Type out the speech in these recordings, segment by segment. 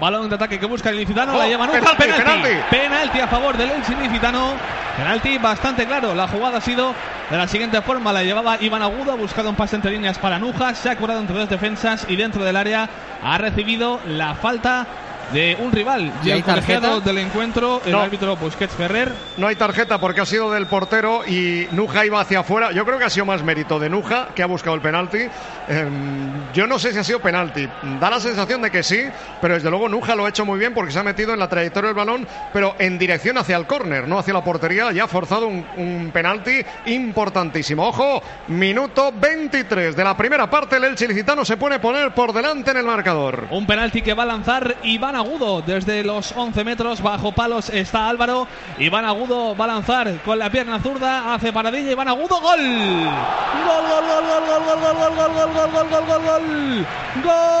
Balón de ataque que busca el ilicitano, la lleva nunca penalti, penalti. penalti. a favor del Elche ilicitano. Penalti bastante claro. La jugada ha sido de la siguiente forma. La llevaba Iván Agudo, ha buscado un pase entre líneas para Nuja. Se ha curado entre dos defensas y dentro del área ha recibido la falta de un rival. Y, el tarjeta del encuentro, el árbitro Busquets Ferrer. No hay tarjeta porque ha sido del portero y Nuja iba hacia afuera. Yo creo que ha sido más mérito de Nuja que ha buscado el penalti. Em, yo no sé si ha sido penalti. Da la sensación de que sí, pero desde luego Nuja lo ha hecho muy bien porque se ha metido en la trayectoria del balón, pero en dirección hacia el córner, no hacia la portería. Ya ha forzado un, un penalti importantísimo. Ojo, minuto 23 de la primera parte. El Elche Licitano se pone poner por delante en el marcador. Un penalti que va a lanzar Iván Agudo desde los 11 metros. Bajo palos está Álvaro. Iván Agudo va a lanzar con la pierna zurda. Hace paradilla. Iván Agudo. Gol. Gol, gol, gol, gol, gol, gol, gol, gol, gol, gol, gol, gol, gol, gol. Gol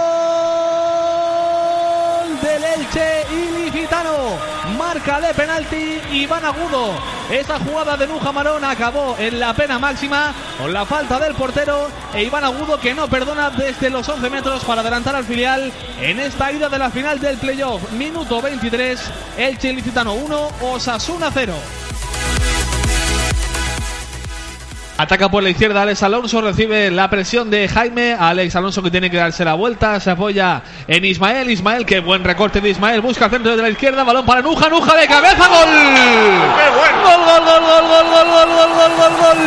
del Elche. De penalti Iván Agudo. Esa jugada de Nuja Marón acabó en la pena máxima con la falta del portero e Iván Agudo que no perdona desde los 11 metros para adelantar al filial en esta ida de la final del playoff. Minuto 23, Elche Licitano 1, Osasuna 0. Ataca por la izquierda Alex Alonso, recibe la presión de Jaime. Alex Alonso que tiene que darse la vuelta, se apoya en Ismael. Ismael, que buen recorte de Ismael, busca el centro de la izquierda, balón para Nuja, Nuja de cabeza, gol. Gol, gol, gol, gol, gol, gol, gol, gol, gol, gol, gol, gol.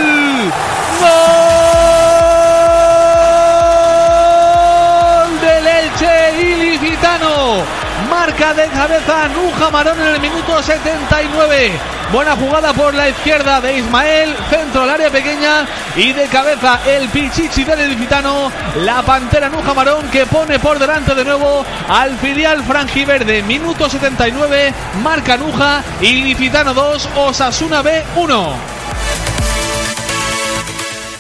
Gol del Elche ilicitano. Marca de cabeza Nuja Marón en el minuto 79. Buena jugada por la izquierda de Ismael, centro al área pequeña y de cabeza el Pichichi del Ilicitano, la Pantera Nuja Marón que pone por delante de nuevo al filial franjiverde. Minuto 79, marca Nuja, Ilicitano 2, Osasuna B 1.